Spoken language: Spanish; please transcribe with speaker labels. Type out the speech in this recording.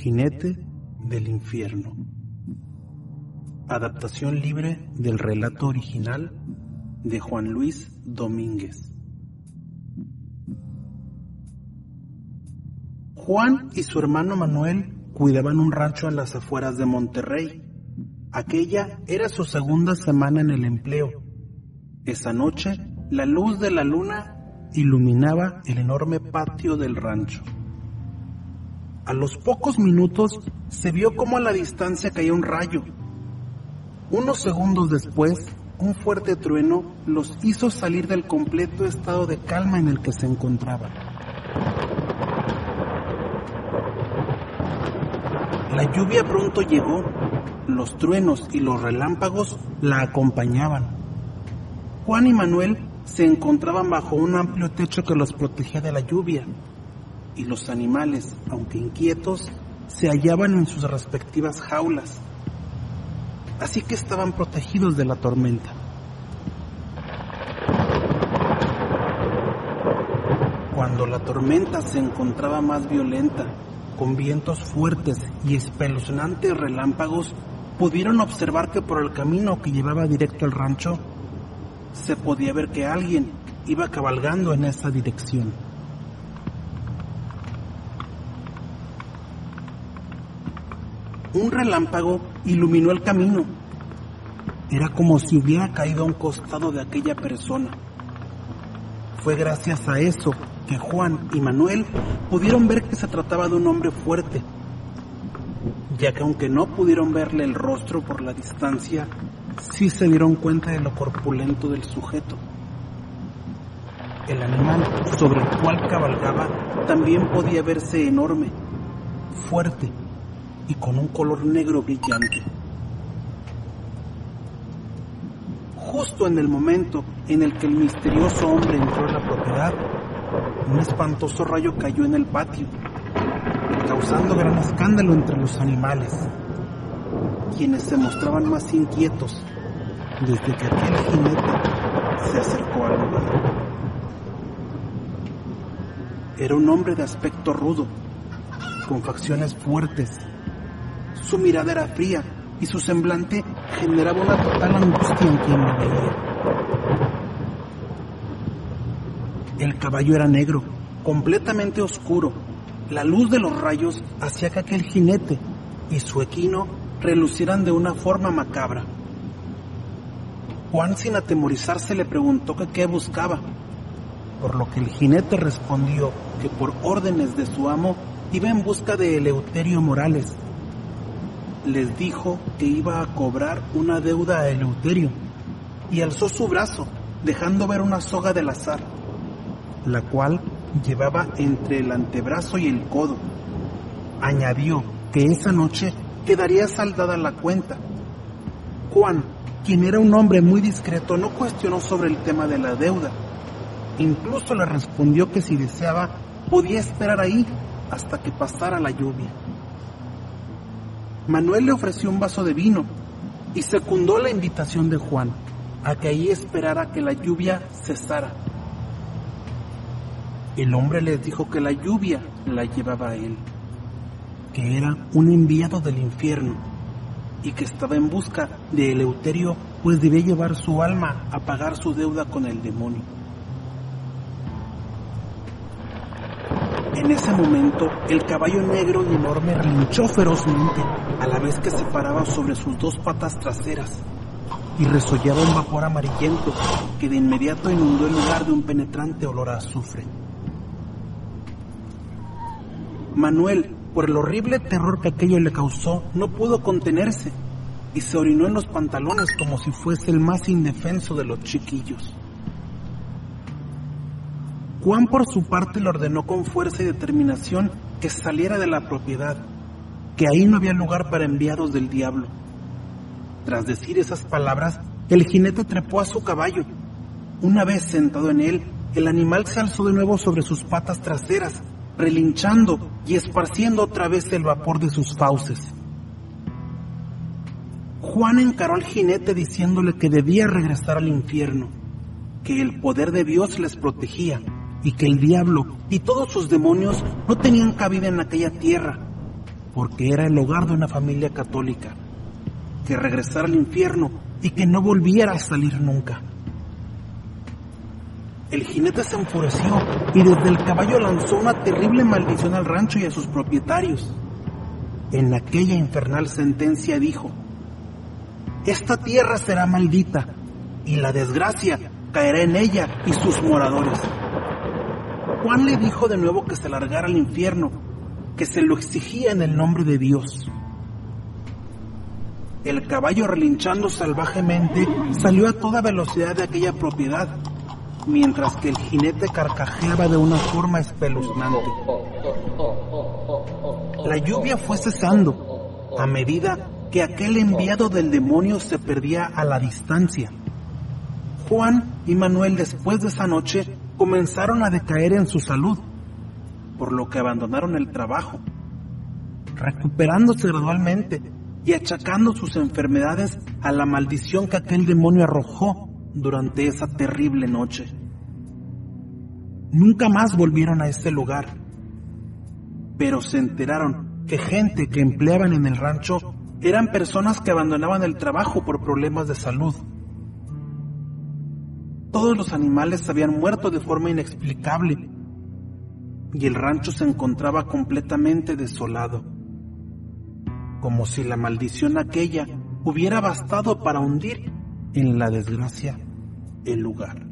Speaker 1: Jinete del infierno. Adaptación libre del relato original de Juan Luis Domínguez. Juan y su hermano Manuel cuidaban un rancho en las afueras de Monterrey. Aquella era su segunda semana en el empleo. Esa noche, la luz de la luna iluminaba el enorme patio del rancho. A los pocos minutos se vio como a la distancia caía un rayo. Unos segundos después, un fuerte trueno los hizo salir del completo estado de calma en el que se encontraban. La lluvia pronto llegó, los truenos y los relámpagos la acompañaban. Juan y Manuel se encontraban bajo un amplio techo que los protegía de la lluvia, y los animales, aunque inquietos, se hallaban en sus respectivas jaulas, así que estaban protegidos de la tormenta. Cuando la tormenta se encontraba más violenta, con vientos fuertes y espeluznantes relámpagos, pudieron observar que por el camino que llevaba directo al rancho, se podía ver que alguien iba cabalgando en esa dirección. Un relámpago iluminó el camino. Era como si hubiera caído a un costado de aquella persona. Fue gracias a eso que Juan y Manuel pudieron ver que se trataba de un hombre fuerte, ya que aunque no pudieron verle el rostro por la distancia, sí se dieron cuenta de lo corpulento del sujeto. El animal sobre el cual cabalgaba también podía verse enorme, fuerte y con un color negro brillante. Justo en el momento en el que el misterioso hombre entró en la propiedad, un espantoso rayo cayó en el patio, causando gran escándalo entre los animales, quienes se mostraban más inquietos desde que aquel jinete se acercó al lugar. Era un hombre de aspecto rudo, con facciones fuertes. Su mirada era fría y su semblante generaba una total angustia en quien lo veía. El caballo era negro, completamente oscuro. La luz de los rayos hacía que aquel jinete y su equino relucieran de una forma macabra. Juan sin atemorizarse le preguntó que qué buscaba, por lo que el jinete respondió que por órdenes de su amo iba en busca de Eleuterio Morales. Les dijo que iba a cobrar una deuda a Eleuterio y alzó su brazo, dejando ver una soga del azar, la cual llevaba entre el antebrazo y el codo. Añadió que esa noche quedaría saldada la cuenta. Juan, quien era un hombre muy discreto, no cuestionó sobre el tema de la deuda. Incluso le respondió que si deseaba, podía esperar ahí hasta que pasara la lluvia. Manuel le ofreció un vaso de vino y secundó la invitación de Juan a que ahí esperara que la lluvia cesara. El hombre les dijo que la lluvia la llevaba a él, que era un enviado del infierno y que estaba en busca de Eleuterio, pues debía llevar su alma a pagar su deuda con el demonio. En ese momento, el caballo negro y enorme relinchó ferozmente, a la vez que se paraba sobre sus dos patas traseras, y resollaba un vapor amarillento que de inmediato inundó el lugar de un penetrante olor a azufre. Manuel, por el horrible terror que aquello le causó, no pudo contenerse y se orinó en los pantalones como si fuese el más indefenso de los chiquillos. Juan por su parte le ordenó con fuerza y determinación que saliera de la propiedad, que ahí no había lugar para enviados del diablo. Tras decir esas palabras, el jinete trepó a su caballo. Una vez sentado en él, el animal se alzó de nuevo sobre sus patas traseras, relinchando y esparciendo otra vez el vapor de sus fauces. Juan encaró al jinete diciéndole que debía regresar al infierno, que el poder de Dios les protegía y que el diablo y todos sus demonios no tenían cabida en aquella tierra, porque era el hogar de una familia católica, que regresara al infierno y que no volviera a salir nunca. El jinete se enfureció y desde el caballo lanzó una terrible maldición al rancho y a sus propietarios. En aquella infernal sentencia dijo, esta tierra será maldita y la desgracia caerá en ella y sus moradores. Juan le dijo de nuevo que se largara al infierno, que se lo exigía en el nombre de Dios. El caballo relinchando salvajemente salió a toda velocidad de aquella propiedad, mientras que el jinete carcajeaba de una forma espeluznante. La lluvia fue cesando a medida que aquel enviado del demonio se perdía a la distancia. Juan y Manuel después de esa noche comenzaron a decaer en su salud, por lo que abandonaron el trabajo, recuperándose gradualmente y achacando sus enfermedades a la maldición que aquel demonio arrojó durante esa terrible noche. Nunca más volvieron a ese lugar, pero se enteraron que gente que empleaban en el rancho eran personas que abandonaban el trabajo por problemas de salud. Todos los animales habían muerto de forma inexplicable y el rancho se encontraba completamente desolado, como si la maldición aquella hubiera bastado para hundir en la desgracia el lugar.